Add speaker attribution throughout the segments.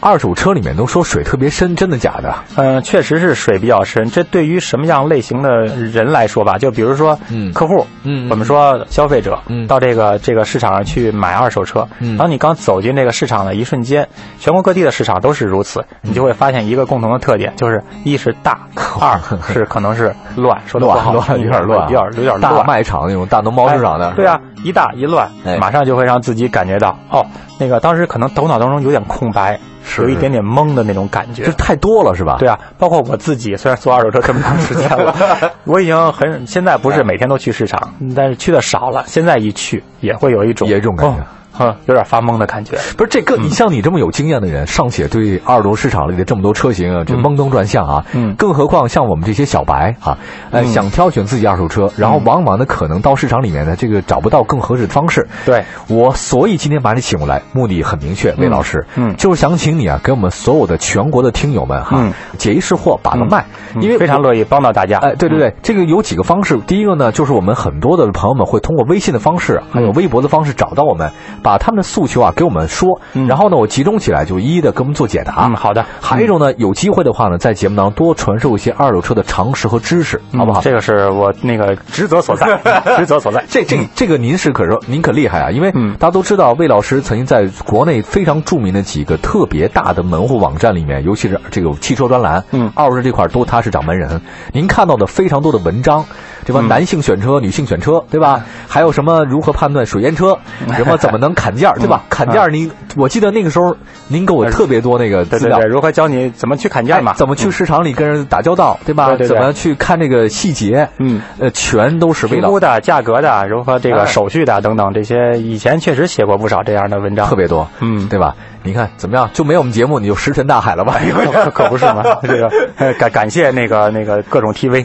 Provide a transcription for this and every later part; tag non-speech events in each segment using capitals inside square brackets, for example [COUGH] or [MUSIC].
Speaker 1: 二手车里面都说水特别深，真的假的？
Speaker 2: 嗯，确实是水比较深。这对于什么样类型的人来说吧，就比如说，
Speaker 1: 嗯。
Speaker 2: 客户，
Speaker 1: 嗯
Speaker 2: 我们说消费者，
Speaker 1: 嗯。
Speaker 2: 到这个这个市场上去买二手车，
Speaker 1: 嗯。
Speaker 2: 当你刚走进这个市场的一瞬间，全国各地的市场都是如此，你就会发现一个共同的特点，就是一是大，二 [LAUGHS] 是可能是乱，说的不好
Speaker 1: 乱有点乱啊，
Speaker 2: 有点有点
Speaker 1: 大
Speaker 2: 乱。
Speaker 1: 卖场那种大农贸市场的。
Speaker 2: 哎，对啊，一大一乱
Speaker 1: 哎，
Speaker 2: 马上就会让自己感觉到，哦，那个当时可能头脑当中有点空白，
Speaker 1: 是
Speaker 2: 有一点点懵的那种感觉
Speaker 1: 这。太多了是吧？
Speaker 2: 对啊，包括我自己，虽然做二手车这么长时间了，[LAUGHS] 我已经很现在不是每天都去市场，但是去的少了。现在一去也会有一种
Speaker 1: 也有一种感觉
Speaker 2: 哦哼，有点发懵的感觉。
Speaker 1: 不是这个，你像你这么有经验的人，尚且对二手市场里的这么多车型啊，就懵懂转向啊，
Speaker 2: 嗯。
Speaker 1: 更何况像我们这些小白啊，呃，
Speaker 2: 嗯
Speaker 1: 想挑选自己二手车，然后往往呢可能到市场里面呢，这个找不到更合适的方式。
Speaker 2: 对，
Speaker 1: 我所以今天把你请过来，目的很明确，魏老师，
Speaker 2: 嗯。
Speaker 1: 就是想请你啊，给我们所有的全国的听友们哈
Speaker 2: 嗯，
Speaker 1: 解一识货，把个脉，
Speaker 2: 嗯。
Speaker 1: 因为
Speaker 2: 非常乐意帮到大家。
Speaker 1: 哎，对对对，这个有几个方式。第一个呢，就是我们很多的朋友们会通过微信的方式，还有微博的方式找到我们，把他们的诉求啊给我们说，
Speaker 2: 嗯
Speaker 1: 然后呢，我集中起来就一一的给我们做解答。
Speaker 2: 嗯，好的，
Speaker 1: 还有一种呢，有机会的话呢，在节目当中多传授一些二手车的常识和知识，好不好？
Speaker 2: 嗯这个是我那个职责所在，[LAUGHS] 职责所在。
Speaker 1: 这这这个您是可说您可厉害啊，因为
Speaker 2: 嗯
Speaker 1: 大家都知道魏老师曾经在国内非常著名的几个特别大的门户网站里面，尤其是这个汽车专栏，
Speaker 2: 嗯
Speaker 1: 二手车这块都他是掌门人。您看到的非常多的文章，对吧？
Speaker 2: 嗯
Speaker 1: 男性选车、女性选车，对吧？还有什么如何判断水淹车，什么怎么能砍价，[LAUGHS] 对吧？砍价您，我记得那个时候您给我特别多那个资料
Speaker 2: 对对对，。如何教你怎么去砍价嘛？
Speaker 1: 哎怎么去市场里跟人打交道，对吧？怎么去看这个细节？
Speaker 2: 嗯，
Speaker 1: 呃，全都是为了
Speaker 2: 评估的、价格的，如何这
Speaker 1: 哎
Speaker 2: 个手续的等等这些，以前确实写过不少这样的文章，
Speaker 1: 特别多，
Speaker 2: 嗯
Speaker 1: 对吧？你看怎么样？就没我们节目，你就石沉大海了吧？[LAUGHS]
Speaker 2: 可可不是嘛？[LAUGHS] 这个呃感感谢那个那个各种 TV，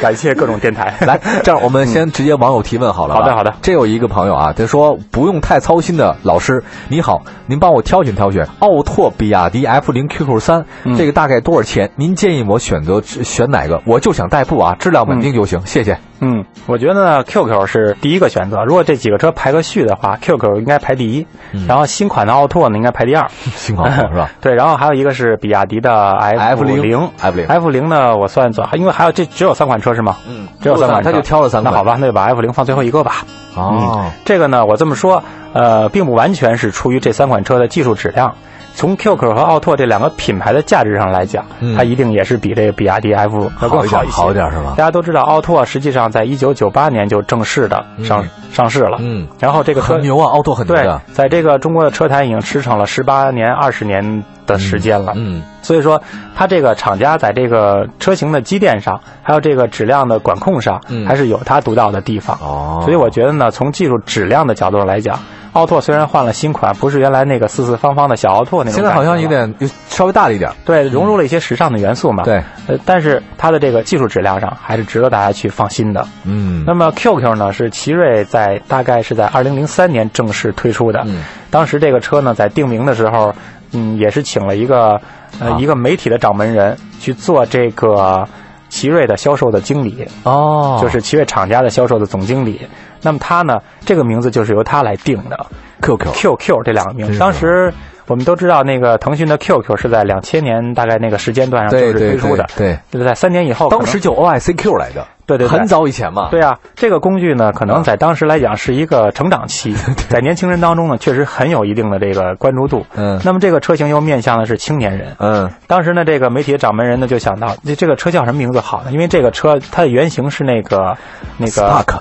Speaker 2: 感谢各种电台。[LAUGHS]
Speaker 1: 来，这样我们先直接网友提问好了吧。
Speaker 2: 好的好的
Speaker 1: 这有一个朋友啊，他说不用太操心的老师，你好，您帮我挑选挑选奥拓、比亚迪 F 零 QQ 三、
Speaker 2: 嗯
Speaker 1: 这个大概多少钱？您建议我选择选哪个？我就想代步啊，质量稳定就行，谢谢。
Speaker 2: 嗯，我觉得呢，QQ 是第一个选择。如果这几个车排个序的话，QQ 应该排第一，
Speaker 1: 嗯
Speaker 2: 然后新款的奥拓呢应该排第二。
Speaker 1: 新奥拓 [LAUGHS] 是吧？
Speaker 2: 对，然后还有一个是比亚迪的 F
Speaker 1: 零
Speaker 2: 零
Speaker 1: F 零
Speaker 2: F 零呢，我算算，因为还有这只有三款车是吗？
Speaker 1: 嗯
Speaker 2: 只有三款车，
Speaker 1: 他就挑了三款。
Speaker 2: 那好吧，那就把 F 零放最后一个吧。
Speaker 1: 哦，
Speaker 2: 这个呢，我这么说，呃，并不完全是出于这三款车的技术质量。从 QQ 和奥拓这两个品牌的价值上来讲，
Speaker 1: 嗯
Speaker 2: 它一定也是比这个比亚迪 F 要更
Speaker 1: 好一
Speaker 2: 些。
Speaker 1: 好一点是吧
Speaker 2: 大家都知道，奥拓实际上在一九九八年就正式的上、上市了。
Speaker 1: 嗯，
Speaker 2: 然后这个车
Speaker 1: 很牛啊，奥拓很牛
Speaker 2: 对。，在这个中国的车坛已经驰骋了十八年、二十年的时间了。
Speaker 1: 嗯，
Speaker 2: 所以说，它这个厂家在这个车型的积淀上，还有这个质量的管控上，
Speaker 1: 嗯
Speaker 2: 还是有它独到的地方。
Speaker 1: 哦，
Speaker 2: 所以我觉得呢，从技术质量的角度上来讲，奥拓虽然换了新款，不是原来那个四四方方的小奥拓那种
Speaker 1: 现在好像有点有稍微大了一点。
Speaker 2: 对融入了一些时尚的元素嘛。
Speaker 1: 对，
Speaker 2: 呃，但是它的这个技术质量上还是值得大家去放心的。
Speaker 1: 嗯，
Speaker 2: 那么 QQ 呢，是奇瑞在大概是在二零零三年正式推出的。
Speaker 1: 嗯
Speaker 2: 当时这个车呢，在定名的时候，嗯，也是请了一个呃、
Speaker 1: 啊。
Speaker 2: 一个媒体的掌门人去做这个奇瑞的销售的经理，
Speaker 1: 哦，
Speaker 2: 就是奇瑞厂家的销售的总经理。那么他呢，这个名字就是由他来定的。
Speaker 1: QQ。
Speaker 2: ，QQ 这两个名字。当时我们都知道，那个腾讯的 QQ 是在两千年大概那个时间段上正
Speaker 1: 对对
Speaker 2: 式推出的，
Speaker 1: 对，
Speaker 2: 就是在三年以后，
Speaker 1: 当时就 OICQ 来的，
Speaker 2: 对对对。
Speaker 1: 很早以前嘛。
Speaker 2: 对啊，这个工具呢，可能在当时来讲是一个成长期，[LAUGHS] 在年轻人当中呢，确实很有一定的这个关注度。
Speaker 1: 嗯。
Speaker 2: 那么这个车型又面向的是青年人。
Speaker 1: 嗯。
Speaker 2: 当时呢，这个媒体的掌门人呢就想到，这这个车叫什么名字好呢？因为这个车它的原型是那个那个
Speaker 1: ，Spark，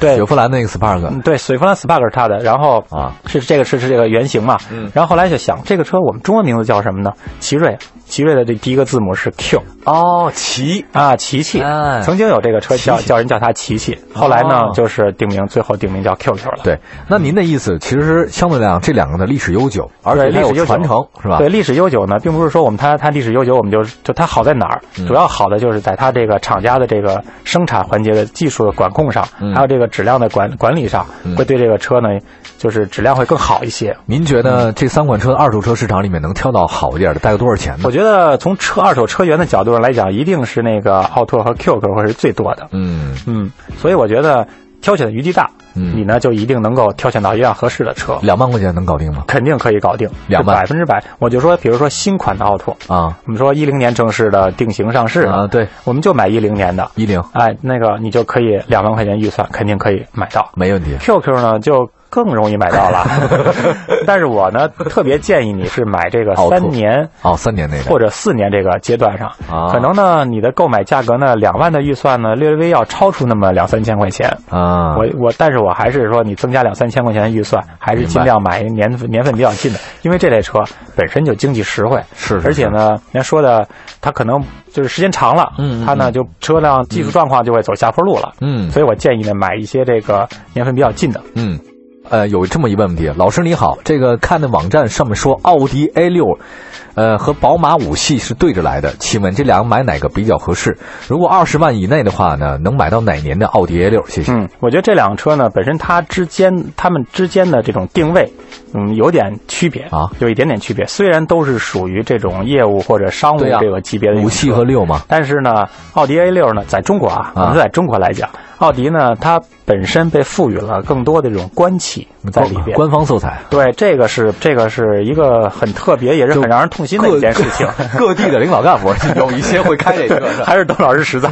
Speaker 2: 对。
Speaker 1: 雪佛兰那个 Spark
Speaker 2: 嗯对，水弗兰 Spark 是它的，然后
Speaker 1: 啊，
Speaker 2: 是这个是是这个原型嘛，
Speaker 1: 嗯。
Speaker 2: 然后后来就想这个车我们中文名字叫什么呢？奇瑞，奇瑞的这第一个字母是 Q
Speaker 1: 哦，奇。
Speaker 2: 啊，奇奇，
Speaker 1: 哎。
Speaker 2: 曾经有这个车叫叫人叫他琪琪，后来呢
Speaker 1: 哦
Speaker 2: 就是定名，最后定名叫 QQ 了。
Speaker 1: 对，那您的意思其实相对来讲，这两个的历史悠久，而且
Speaker 2: 历史悠久
Speaker 1: 传承，是吧？
Speaker 2: 对，历史悠久呢，并不是说我们它它历史悠久，我们就就它好在哪儿？
Speaker 1: 嗯
Speaker 2: 主要好的就是在它这个厂家的这个生产环节的技术的管控上，
Speaker 1: 嗯
Speaker 2: 还有这个质量的管管理上，
Speaker 1: 嗯
Speaker 2: 会对这个车呢，就是质量会更好一些。
Speaker 1: 您觉得这三款车的二手车市场里面能挑到好一点的，大概多少钱呢
Speaker 2: 我？觉得从车二手车源的角度上来讲，一定是那个奥拓和 QQ 会是最多的。
Speaker 1: 嗯。
Speaker 2: 嗯，所以我觉得挑选的余地大，
Speaker 1: 嗯。
Speaker 2: 你呢就一定能够挑选到一辆合适的车，
Speaker 1: 两万块钱能搞定吗？
Speaker 2: 肯定可以搞定，
Speaker 1: 两万。
Speaker 2: 百分之百。我就说，比如说新款的奥拓，
Speaker 1: 啊。
Speaker 2: 我们说一零年正式的定型上市
Speaker 1: 啊，对，
Speaker 2: 我们就买一零年的，
Speaker 1: 一零。
Speaker 2: 哎，那个你就可以两万块钱预算，肯定可以买到。
Speaker 1: 没问题。
Speaker 2: QQ 呢就更容易买到了，[LAUGHS] 但是我呢特别建议你是买这个三年
Speaker 1: 哦，三年那个
Speaker 2: 或者四年这个阶段上，
Speaker 1: 啊。
Speaker 2: 可能呢你的购买价格呢两万的预算呢略微要超出那么两三千块钱。
Speaker 1: 啊，
Speaker 2: 我我，但是我还是说，你增加两三千块钱的预算，还是尽量买年份年份比较近的，因为这类车本身就经济实惠，
Speaker 1: 是是
Speaker 2: 而且呢，人家说的，它可能就是时间长了，
Speaker 1: 嗯嗯
Speaker 2: 它呢就车辆技术状况就会走下坡路了，
Speaker 1: 嗯。
Speaker 2: 所以我建议呢买一些这个年份比较近的，
Speaker 1: 嗯，呃，有这么一问题，老师你好，这个看的网站上面说奥迪 A 六，呃，和宝马五系是对着来的，请问这两个买哪个比较合适？如果二十万以内的话呢，能买到哪年的奥迪 A 六？谢谢。
Speaker 2: 嗯，我觉得这辆车呢本身它之间它们之间的这种定位，嗯，有点区别
Speaker 1: 啊，
Speaker 2: 有一点点区别，虽然都是属于这种业务或者商务这个级别的
Speaker 1: 五系和六嘛，
Speaker 2: 但是呢，奥迪 A 六呢，在中国啊，我们在中国来讲，奥迪呢，它本身被赋予了更多的这种官气在里边。
Speaker 1: 官方色彩，
Speaker 2: 对，这个是这个是一个很特别，也是很让人痛心的一件事情。
Speaker 1: 各 [LAUGHS] 地的领导干部 [LAUGHS] 有一些会开这个，是 [LAUGHS] 吧
Speaker 2: 还是董老师实在，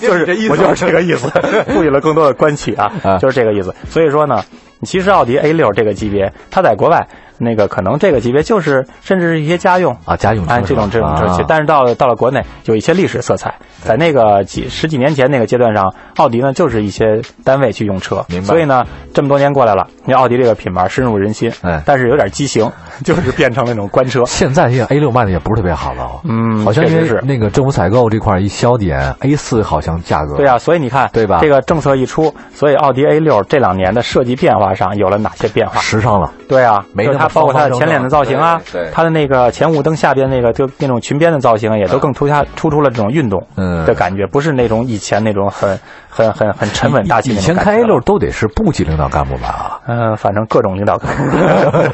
Speaker 2: 就是
Speaker 1: 这意思
Speaker 2: 我就是这个意思，赋予了更多的官气啊
Speaker 1: 啊，
Speaker 2: 就是这个意思。所以说呢，其实奥迪 A 六这个级别，它在国外那个可能这个级别就是甚至是一些家用
Speaker 1: 啊，家用车
Speaker 2: 哎，这种这种车
Speaker 1: 啊。
Speaker 2: 其但是到了到了国内有一些历史色彩，在那个几十几年前那个阶段上，奥迪呢就是一些单位去用车，
Speaker 1: 明白。
Speaker 2: 所以呢，这么多年过来了，你奥迪这个品牌深入人心，
Speaker 1: 哎。
Speaker 2: 但是有点畸形，就是变成那种官车。
Speaker 1: 现在这个 A 六卖的也不是特别好了哦，
Speaker 2: 嗯
Speaker 1: 好像因
Speaker 2: 是。
Speaker 1: 为那个政府采购这块一消减，A 四好像价格。
Speaker 2: 对啊，所以你看，
Speaker 1: 对吧？
Speaker 2: 这个政策一出，所以奥迪 A 六这两年的设计变化上有了哪些变化？
Speaker 1: 时尚了，
Speaker 2: 对啊，
Speaker 1: 没那么
Speaker 2: 就是它包括它的前脸的造型啊
Speaker 1: 对对，
Speaker 2: 它的那个前雾灯下边那个就那种裙边的造型啊，也都更突下突出了这种运动
Speaker 1: 嗯
Speaker 2: 的感觉，不是那种以前那种很很很很沉稳大气
Speaker 1: 以前开 A 六都得是部级领导干部吧？
Speaker 2: 嗯，[LAUGHS] 反正各种领导干部，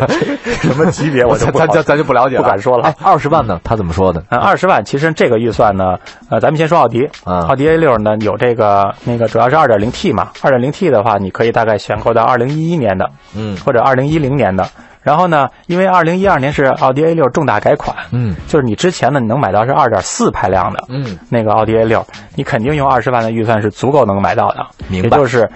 Speaker 2: [LAUGHS] 什么级别我就不
Speaker 1: 咱咱咱就不了解了，
Speaker 2: 不敢说了
Speaker 1: 哎，二十万呢？他怎么说的？
Speaker 2: 嗯，二十万，其实这个预算呢，呃，咱们先说奥迪，
Speaker 1: 啊
Speaker 2: 奥迪 A 六呢有这个那个主要是二点零 T 嘛，二点零 T 的话，你可以大概选购到二零一一年的
Speaker 1: 嗯
Speaker 2: 或者二零一零年的。然后呢，因为二零一二年是奥迪 A 六重大改款，
Speaker 1: 嗯。
Speaker 2: 就是你之前呢你能买到是二点四排量的，
Speaker 1: 嗯，
Speaker 2: 那个奥迪 A 六，你肯定用二十万的预算是足够能买到的，
Speaker 1: 明白。
Speaker 2: 也就是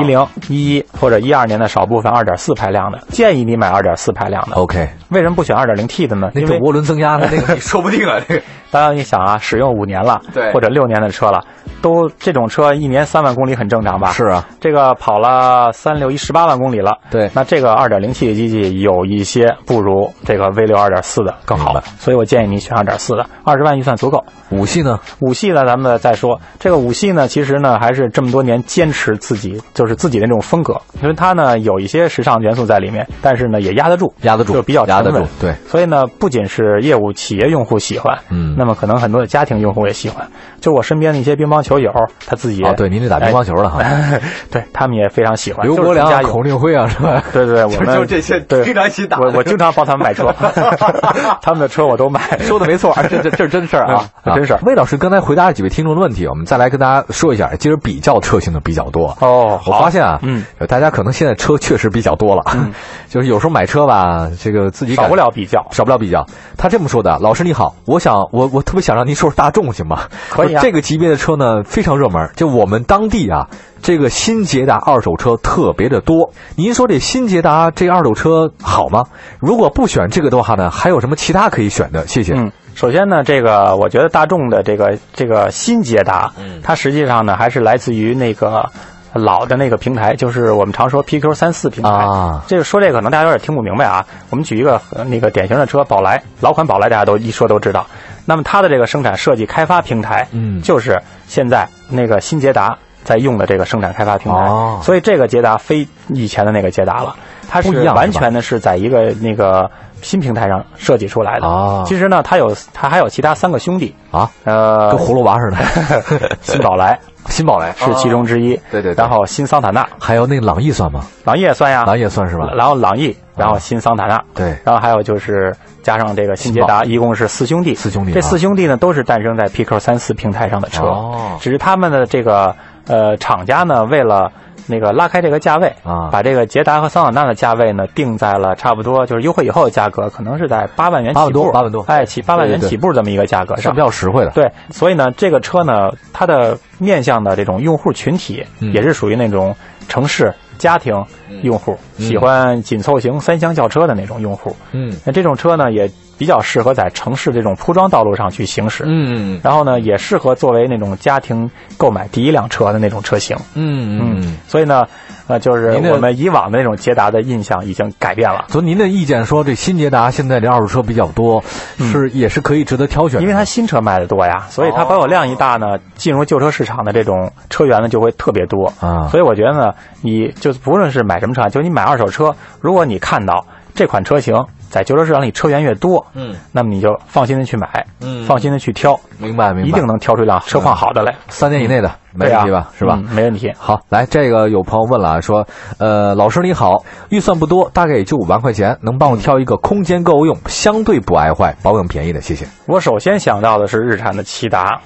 Speaker 2: 一零一一或者一二年的少部分二点四排量的，建议你买二点四排量的。
Speaker 1: ，OK，
Speaker 2: 为什么不选二点零 T 的呢？因为
Speaker 1: 那种涡轮增压的那 [LAUGHS] 个，你说不定啊，这个。
Speaker 2: 当然，你想啊，使用五年了，
Speaker 1: 对。
Speaker 2: 或者六年的车了，都这种车一年三万公里很正常吧？
Speaker 1: 是啊，
Speaker 2: 这个跑了三六一十八万公里了，
Speaker 1: 对。
Speaker 2: 那这个二点零 T 的机器有一些不如这个 V 六二点四的更好
Speaker 1: 的，
Speaker 2: 所以我建议你选二点四的，二十万预算足够。
Speaker 1: 五系呢？
Speaker 2: 五系呢，咱们再说这个五系呢，其实呢还是这么多年坚持自己就是自己的那种风格，因为它呢有一些时尚元素在里面，但是呢也压得住，
Speaker 1: 压得住，
Speaker 2: 就比较
Speaker 1: 压得住，对，
Speaker 2: 所以呢，不仅是业务企业用户喜欢，
Speaker 1: 嗯
Speaker 2: 那么可能很多的家庭用户也喜欢。就我身边的一些乒乓球友，他自己
Speaker 1: 哦，对，您得打乒乓球了哈。
Speaker 2: 哎 [LAUGHS] 对他们也非常喜欢。
Speaker 1: 刘国良、
Speaker 2: 就是增加用
Speaker 1: 孔令辉啊，是吧？
Speaker 2: 对对对，我们 [LAUGHS]
Speaker 1: 就这些
Speaker 2: 对 [LAUGHS]
Speaker 1: 经常一起打
Speaker 2: 我我经常帮他们买车，[LAUGHS] [LAUGHS] 他们的车我都买。
Speaker 1: 说的没错，这这这是真事儿啊，
Speaker 2: 嗯真事儿
Speaker 1: 魏老师刚才回答了几位听众的问题，我们再来跟大家说一下，今儿比较车型的比较多。
Speaker 2: 哦，
Speaker 1: 我发现啊，
Speaker 2: 嗯，
Speaker 1: 大家可能现在车确实比较多了，[LAUGHS] 就是有时候买车吧，这个自己
Speaker 2: 少不了比较。
Speaker 1: 少不了比较。他这么说的，老师你好，我想我我特别想让您说说大众行吗？
Speaker 2: 可以啊
Speaker 1: 这个级别的车呢非常热门，就我们当地啊，这个新捷达二手车特别的多。您说这新捷达这二手车好吗？如果不选这个的话呢，还有什么其他可以选的？谢谢。
Speaker 2: 嗯，首先呢，这个我觉得大众的这个这个新捷达，
Speaker 1: 嗯
Speaker 2: 它实际上呢还是来自于那个老的那个平台，就是我们常说 PQ 三四平台。
Speaker 1: 啊，
Speaker 2: 这个说这个可能大家有点听不明白啊。我们举一个呃那个典型的车，宝来，老款宝来大家都一说都知道。那么它的这个生产设计开发平台，
Speaker 1: 嗯
Speaker 2: 就是现在那个新捷达在用的这个生产开发平台。
Speaker 1: 哦
Speaker 2: 所以这个捷达非以前的那个捷达了，它是
Speaker 1: 一样
Speaker 2: 完全的是在一个那个新平台上设计出来的。
Speaker 1: 哦
Speaker 2: 其实呢，它有它还有其他三个兄弟，
Speaker 1: 啊，
Speaker 2: 呃
Speaker 1: 跟，葫芦娃似的。[LAUGHS]
Speaker 2: 新宝来
Speaker 1: 新宝来
Speaker 2: 是其中之一。
Speaker 1: 对对对
Speaker 2: 然后新桑塔纳，
Speaker 1: 还有那个朗逸算吗？
Speaker 2: 朗逸也算呀。
Speaker 1: 朗逸也算是吧？
Speaker 2: 然后朗逸，然后新桑塔纳。
Speaker 1: 对，
Speaker 2: 然后还有就是加上这个新捷达，一共是四兄弟。
Speaker 1: 四兄弟啊
Speaker 2: 这四兄弟呢，都是诞生在 PQ 三四平台上的车，
Speaker 1: 哦
Speaker 2: 只是他们的这个呃，厂家呢为了那个拉开这个价位
Speaker 1: 啊。
Speaker 2: 把这个捷达和桑塔纳的价位呢定在了差不多就是优惠以后的价格，可能是在八万元
Speaker 1: 八万
Speaker 2: 起步，
Speaker 1: 多八万多。
Speaker 2: 哎，起八万元起步这么一个价格上。
Speaker 1: 是比。较实惠的。
Speaker 2: 对，所以呢，这个车呢，它的面向的这种用户群体
Speaker 1: 嗯。
Speaker 2: 也是属于那种城市家庭用户，
Speaker 1: 嗯。
Speaker 2: 喜欢紧凑型三厢轿车的那种用户。
Speaker 1: 嗯。
Speaker 2: 那这种车呢，也比较适合在城市这种铺装道路上去行驶。
Speaker 1: 嗯
Speaker 2: 然后呢，也适合作为那种家庭购买第一辆车的那种车型。
Speaker 1: 嗯嗯。
Speaker 2: 所以呢，呃，就是我们以往的那种捷达的印象已经改变了。
Speaker 1: 所以您的意见说，这新捷达现在这二手车比较多，是也是可以值得挑选的，
Speaker 2: 因为它新车卖的多呀，所以它保有量一大呢，进入旧车市场的这种车源呢就会特别多
Speaker 1: 啊
Speaker 2: 所以我觉得呢，你就不论是买什么车，就你买二手车，如果你看到这款车型在旧车市场里车源越多，
Speaker 1: 嗯，
Speaker 2: 那么你就放心的去买，
Speaker 1: 嗯
Speaker 2: 放心的去挑，
Speaker 1: 明白明白，
Speaker 2: 一定能挑出一辆车况好的来，
Speaker 1: 三年以内的没问题吧？是吧？
Speaker 2: 嗯没问题。
Speaker 1: 好，来，这个有朋友问了啊，说，呃，老师你好，预算不多，大概也就五万块钱，能帮我挑一个空间够用、相对不爱坏、保养便宜的，谢谢。
Speaker 2: 我首先想到的是日产的骐达。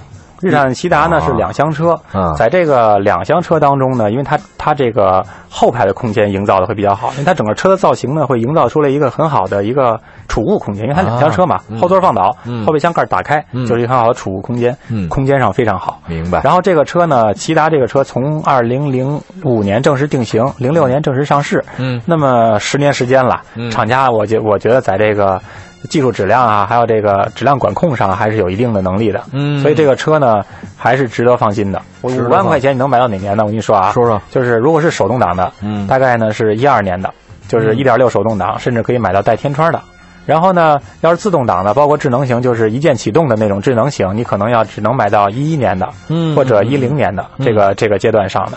Speaker 2: 日产的骐达呢
Speaker 1: 啊
Speaker 2: 是两厢车
Speaker 1: 嗯，
Speaker 2: 在这个两厢车当中呢，因为它它这个后排的空间营造的会比较好，因为它整个车的造型呢会营造出来一个很好的一个储物空间，因为它两厢车嘛后座放倒
Speaker 1: 嗯，
Speaker 2: 后备箱盖打开
Speaker 1: 嗯。
Speaker 2: 就是一个很好的储物空间
Speaker 1: 嗯，
Speaker 2: 空间上非常好。
Speaker 1: 明白。
Speaker 2: 然后这个车呢，骐达这个车从二零零五年正式定型，零六年正式上市，
Speaker 1: 嗯。
Speaker 2: 那么十年时间了，
Speaker 1: 嗯。
Speaker 2: 厂家我觉我觉得在这个技术质量啊，还有这个质量管控上还是有一定的能力的，
Speaker 1: 嗯
Speaker 2: 所以这个车呢还是值得放心的。我五万块钱你能买到哪年呢？我跟你说啊，
Speaker 1: 说说
Speaker 2: 就是如果是手动挡的，
Speaker 1: 嗯
Speaker 2: 大概呢是一二年的，就是
Speaker 1: 嗯
Speaker 2: 一点六手动挡，甚至可以买到带天窗的。然后呢，要是自动挡的，包括智能型，就是一键启动的那种智能型，你可能要只能买到一一年的，
Speaker 1: 嗯
Speaker 2: 或者一零年的这个这个阶段上的。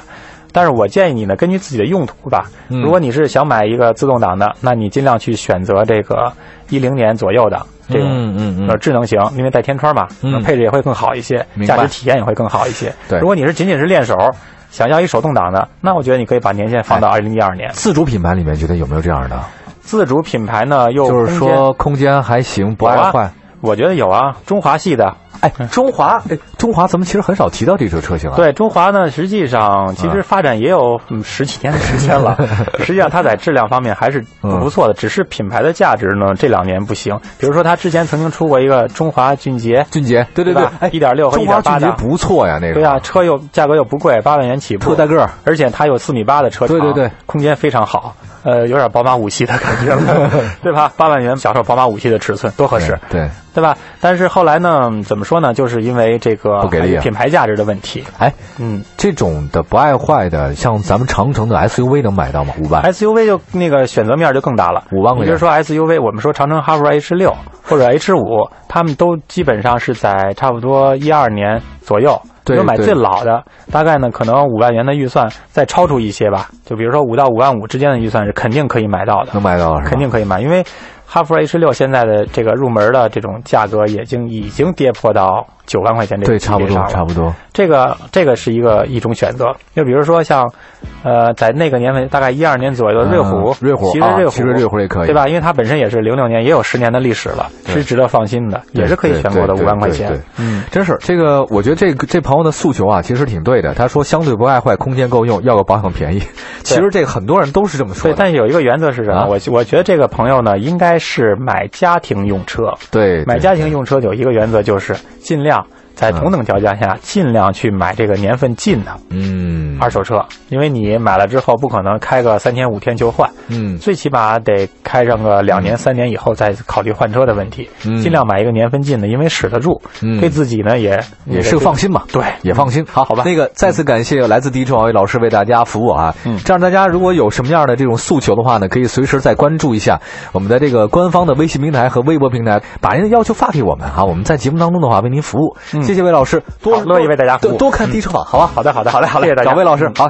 Speaker 2: 但是我建议你呢，根据自己的用途吧。
Speaker 1: 嗯
Speaker 2: 如果你是想买一个自动挡的，那你尽量去选择这个一零年左右的这种
Speaker 1: 嗯嗯嗯
Speaker 2: 呃智能型，因为带天窗嘛，
Speaker 1: 嗯
Speaker 2: 配置也会更好一些驾驶体验也会更好一些。
Speaker 1: 对
Speaker 2: 如果你是仅仅是练手，想要一手动挡的，那我觉得你可以把年限放到二零一二年。
Speaker 1: 自主品牌里面觉得有没有这样的？
Speaker 2: 自主品牌呢，又
Speaker 1: 就是说空间还行，不爱坏。
Speaker 2: 我觉得有啊，中华系的，
Speaker 1: 哎，中华，哎，中华咱们其实很少提到这车车型啊。，
Speaker 2: 对中华呢，实际上其实发展也有嗯十几年的时间了。[LAUGHS] 实际上它在质量方面还是
Speaker 1: 嗯
Speaker 2: 不错的，只是品牌的价值呢这两年不行。比如说它之前曾经出过一个中华俊杰，
Speaker 1: 俊杰，对对
Speaker 2: 对吧，
Speaker 1: 对哎
Speaker 2: ，1.6和
Speaker 1: 中华俊
Speaker 2: 1.8的
Speaker 1: 杰不错呀，那个。
Speaker 2: 对啊，车又价格又不贵，八万元起步，
Speaker 1: 特大个儿
Speaker 2: 而且它有四米八的车长，
Speaker 1: 对对对，
Speaker 2: 空间非常好。呃，有点宝马五系的感觉了，[LAUGHS] 对吧？八万元享受宝马五系的尺寸，多合适。
Speaker 1: 对，
Speaker 2: 对吧？但是后来呢，怎么说呢？就是因为这个
Speaker 1: 不给力啊
Speaker 2: 品牌价值的问题。
Speaker 1: 哎，
Speaker 2: 嗯
Speaker 1: 这种的不爱坏的，像咱们长城的 SUV 能买到吗？五万。
Speaker 2: ，SUV 就那个选择面就更大了，
Speaker 1: 五万块钱
Speaker 2: 你比如说 SUV，我们说长城哈弗 H 六或者 H 五，他们都基本上是在差不多一二年左右。
Speaker 1: 对对
Speaker 2: 如买最老的，大概呢可能五万元的预算再超出一些吧，就比如说五到五万五之间的预算是肯定可以买到的。
Speaker 1: 能买到是？
Speaker 2: 肯定可以买，因为哈弗 H 六现在的这个入门的这种价格已经已经跌破到九万块钱这个
Speaker 1: 对，差不多。差不多。
Speaker 2: 这个这个是一个一种选择，就比如说像，呃，在那个年份大概一二年左右的瑞虎，
Speaker 1: 瑞虎
Speaker 2: 其实瑞虎，
Speaker 1: 啊其实瑞虎也可以
Speaker 2: 对吧？因为它本身也是零六年，也有十年的历史了，是值得放心的，也是可以选购的五万块钱。嗯，
Speaker 1: 真是这个，我觉得这个这朋友的诉求啊，其实挺对的。他说相对不爱坏，空间够用，要个保养便宜。其实这个很多人都是这么说
Speaker 2: 对，
Speaker 1: 的。
Speaker 2: 但是有一个原则是什么？
Speaker 1: 啊
Speaker 2: 我我觉得这个朋友呢，应该是买家庭用车，
Speaker 1: 对
Speaker 2: 买家庭用车有一个原则，就是尽量在同等条件下，尽量去买这个年份近的
Speaker 1: 嗯。
Speaker 2: 二手车，因为你买了之后不可能开个三天五天就换，
Speaker 1: 嗯。
Speaker 2: 最起码得开上个两年三年以后再考虑换车的问题。
Speaker 1: 嗯。
Speaker 2: 尽量买一个年份近的，因为使得住，
Speaker 1: 嗯。
Speaker 2: 对自己呢也
Speaker 1: 也是个放心嘛。
Speaker 2: 对，
Speaker 1: 也放心，好，
Speaker 2: 好吧。
Speaker 1: 那个再次感谢来自第一中华为老师为大家服务啊，
Speaker 2: 嗯。
Speaker 1: 这样大家如果有什么样的这种诉求的话呢，可以随时再关注一下我们的这个官方的微信平台和微博平台，把您的要求发给我们啊，我们在节目当中的话为您服务。
Speaker 2: 嗯
Speaker 1: 谢谢魏老师，多
Speaker 2: 好乐意为大家服务
Speaker 1: 多多看第一车榜，好吧？
Speaker 2: 好的好的
Speaker 1: 好嘞好嘞，
Speaker 2: 谢谢大家
Speaker 1: 找魏老师
Speaker 2: 嗯，
Speaker 1: 好。